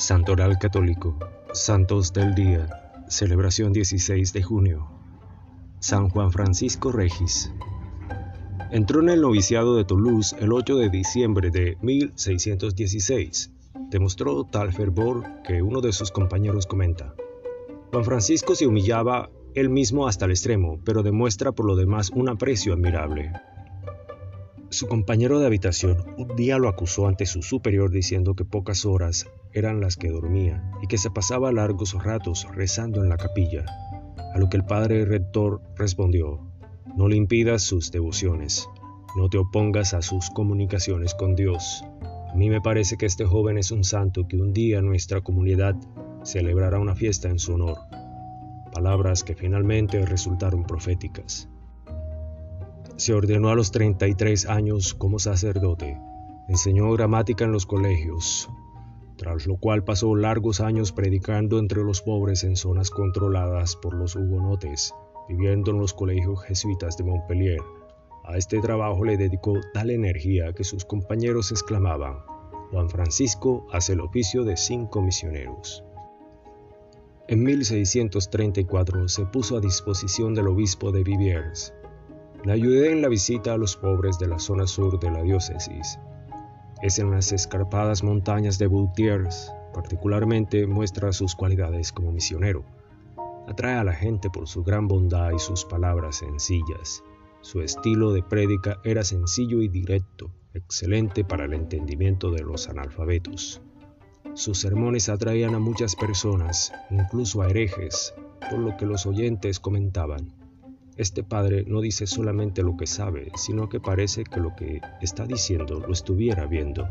Santoral Católico, Santos del Día, celebración 16 de junio. San Juan Francisco Regis. Entró en el noviciado de Toulouse el 8 de diciembre de 1616. Demostró tal fervor que uno de sus compañeros comenta. Juan Francisco se humillaba él mismo hasta el extremo, pero demuestra por lo demás un aprecio admirable. Su compañero de habitación un día lo acusó ante su superior diciendo que pocas horas eran las que dormía y que se pasaba largos ratos rezando en la capilla, a lo que el padre rector respondió, no le impidas sus devociones, no te opongas a sus comunicaciones con Dios. A mí me parece que este joven es un santo que un día nuestra comunidad celebrará una fiesta en su honor. Palabras que finalmente resultaron proféticas. Se ordenó a los 33 años como sacerdote. Enseñó gramática en los colegios, tras lo cual pasó largos años predicando entre los pobres en zonas controladas por los hugonotes, viviendo en los colegios jesuitas de Montpellier. A este trabajo le dedicó tal energía que sus compañeros exclamaban, Juan Francisco hace el oficio de cinco misioneros. En 1634 se puso a disposición del obispo de Viviers le ayudé en la visita a los pobres de la zona sur de la diócesis. Es en las escarpadas montañas de Boutiers, particularmente muestra sus cualidades como misionero. Atrae a la gente por su gran bondad y sus palabras sencillas. Su estilo de prédica era sencillo y directo, excelente para el entendimiento de los analfabetos. Sus sermones atraían a muchas personas, incluso a herejes, por lo que los oyentes comentaban. Este padre no dice solamente lo que sabe, sino que parece que lo que está diciendo lo estuviera viendo.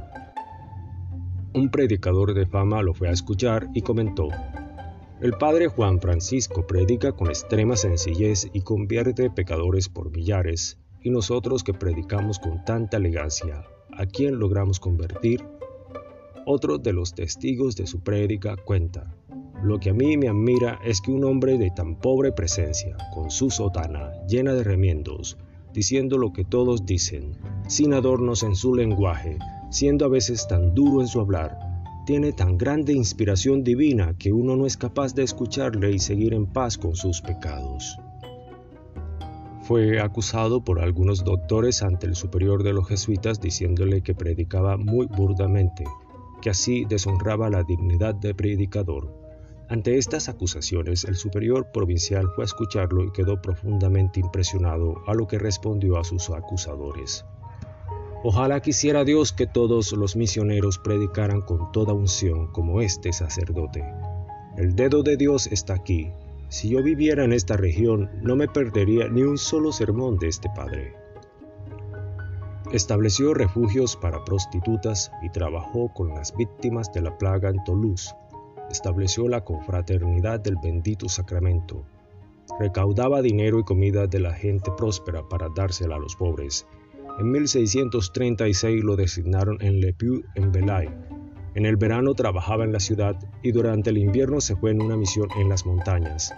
Un predicador de fama lo fue a escuchar y comentó, el padre Juan Francisco predica con extrema sencillez y convierte pecadores por millares, y nosotros que predicamos con tanta elegancia, ¿a quién logramos convertir? Otro de los testigos de su prédica cuenta, lo que a mí me admira es que un hombre de tan pobre presencia, con su sotana llena de remiendos, diciendo lo que todos dicen, sin adornos en su lenguaje, siendo a veces tan duro en su hablar, tiene tan grande inspiración divina que uno no es capaz de escucharle y seguir en paz con sus pecados. Fue acusado por algunos doctores ante el superior de los jesuitas diciéndole que predicaba muy burdamente, que así deshonraba la dignidad de predicador ante estas acusaciones, el superior provincial fue a escucharlo y quedó profundamente impresionado a lo que respondió a sus acusadores. Ojalá quisiera Dios que todos los misioneros predicaran con toda unción como este sacerdote. El dedo de Dios está aquí. Si yo viviera en esta región, no me perdería ni un solo sermón de este padre. Estableció refugios para prostitutas y trabajó con las víctimas de la plaga en Toulouse, estableció la confraternidad del bendito sacramento, recaudaba dinero y comida de la gente próspera para dársela a los pobres. En 1636 lo designaron en Le Puy en Belay. En el verano trabajaba en la ciudad y durante el invierno se fue en una misión en las montañas.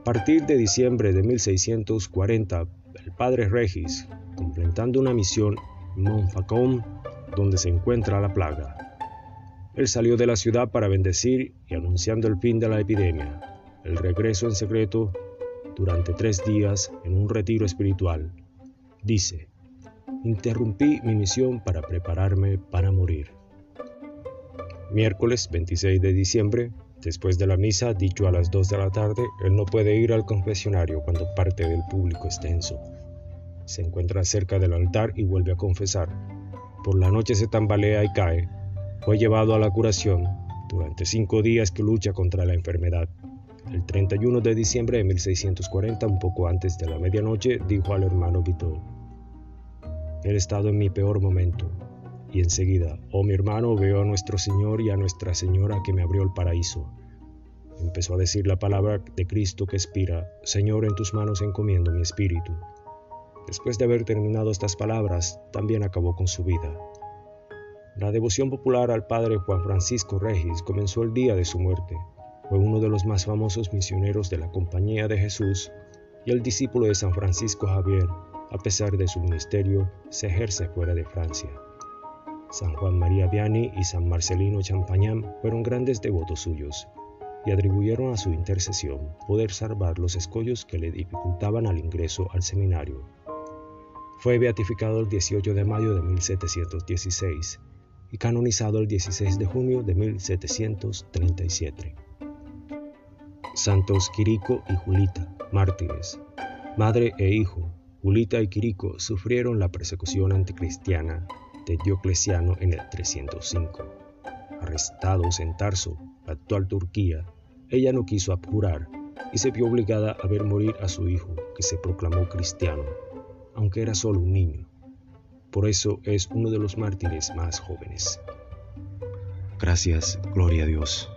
A partir de diciembre de 1640, el padre Regis, completando una misión en Montfaucon, donde se encuentra la plaga, él salió de la ciudad para bendecir y anunciando el fin de la epidemia, el regreso en secreto durante tres días en un retiro espiritual. Dice, interrumpí mi misión para prepararme para morir. Miércoles 26 de diciembre, después de la misa, dicho a las 2 de la tarde, él no puede ir al confesionario cuando parte del público extenso. Se encuentra cerca del altar y vuelve a confesar. Por la noche se tambalea y cae, fue llevado a la curación durante cinco días que lucha contra la enfermedad. El 31 de diciembre de 1640, un poco antes de la medianoche, dijo al hermano Vito, He estado en mi peor momento. Y enseguida, oh mi hermano, veo a nuestro Señor y a Nuestra Señora que me abrió el paraíso. Empezó a decir la palabra de Cristo que expira, Señor, en tus manos encomiendo mi espíritu. Después de haber terminado estas palabras, también acabó con su vida. La devoción popular al padre Juan Francisco Regis comenzó el día de su muerte. Fue uno de los más famosos misioneros de la Compañía de Jesús y el discípulo de San Francisco Javier, a pesar de su ministerio, se ejerce fuera de Francia. San Juan María Vianney y San Marcelino Champagnat fueron grandes devotos suyos y atribuyeron a su intercesión poder salvar los escollos que le dificultaban al ingreso al seminario. Fue beatificado el 18 de mayo de 1716 y canonizado el 16 de junio de 1737. Santos Quirico y Julita, mártires. Madre e hijo, Julita y Quirico sufrieron la persecución anticristiana de Diocleciano en el 305. Arrestados en Tarso, actual Turquía, ella no quiso abjurar y se vio obligada a ver morir a su hijo, que se proclamó cristiano, aunque era solo un niño. Por eso es uno de los mártires más jóvenes. Gracias, gloria a Dios.